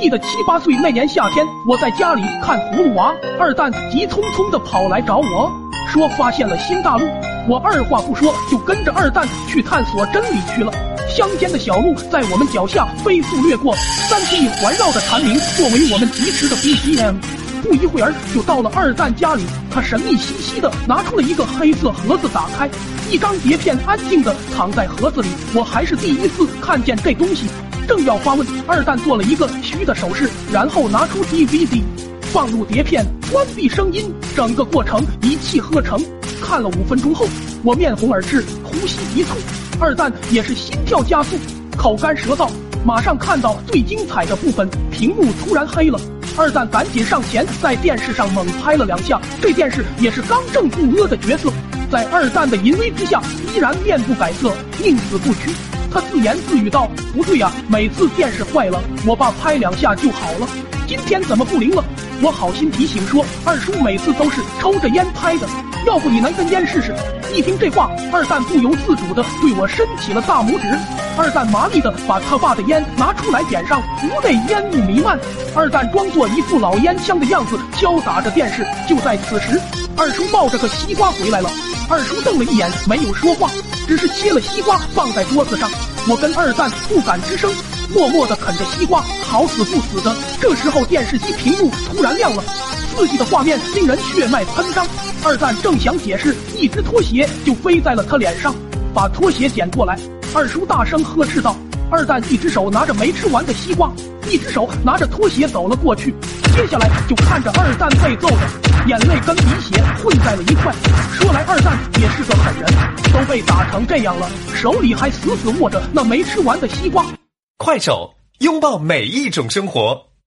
记得七八岁那年夏天，我在家里看葫芦娃，二蛋急匆匆的跑来找我说发现了新大陆。我二话不说就跟着二蛋去探索真理去了。乡间的小路在我们脚下飞速掠过，三 D 环绕的蝉鸣作为我们疾驰的 BGM。不一会儿就到了二蛋家里，他神秘兮兮的拿出了一个黑色盒子，打开，一张碟片安静的躺在盒子里。我还是第一次看见这东西。正要发问，二蛋做了一个嘘的手势，然后拿出 DVD，放入碟片，关闭声音，整个过程一气呵成。看了五分钟后，我面红耳赤，呼吸急促，二蛋也是心跳加速，口干舌燥。马上看到最精彩的部分，屏幕突然黑了，二蛋赶紧上前在电视上猛拍了两下，这电视也是刚正不阿的角色，在二蛋的淫威之下，依然面不改色，宁死不屈。他自言自语道：“不对呀，每次电视坏了，我爸拍两下就好了，今天怎么不灵了？”我好心提醒说：“二叔每次都是抽着烟拍的，要不你拿根烟试试？”一听这话，二蛋不由自主的对我伸起了大拇指。二蛋麻利的把他爸的烟拿出来点上，屋内烟雾弥漫。二蛋装作一副老烟枪的样子，敲打着电视。就在此时，二叔抱着个西瓜回来了。二叔瞪了一眼，没有说话。只是切了西瓜放在桌子上，我跟二蛋不敢吱声，默默的啃着西瓜，好死不死的。这时候电视机屏幕突然亮了，刺激的画面令人血脉喷张。二蛋正想解释，一只拖鞋就飞在了他脸上，把拖鞋捡过来。二叔大声呵斥道：“二蛋，一只手拿着没吃完的西瓜，一只手拿着拖鞋走了过去。接下来就看着二蛋被揍的眼泪跟鼻血混在了一块。说来二蛋也是个狠人。”被打成这样了，手里还死死握着那没吃完的西瓜。快手，拥抱每一种生活。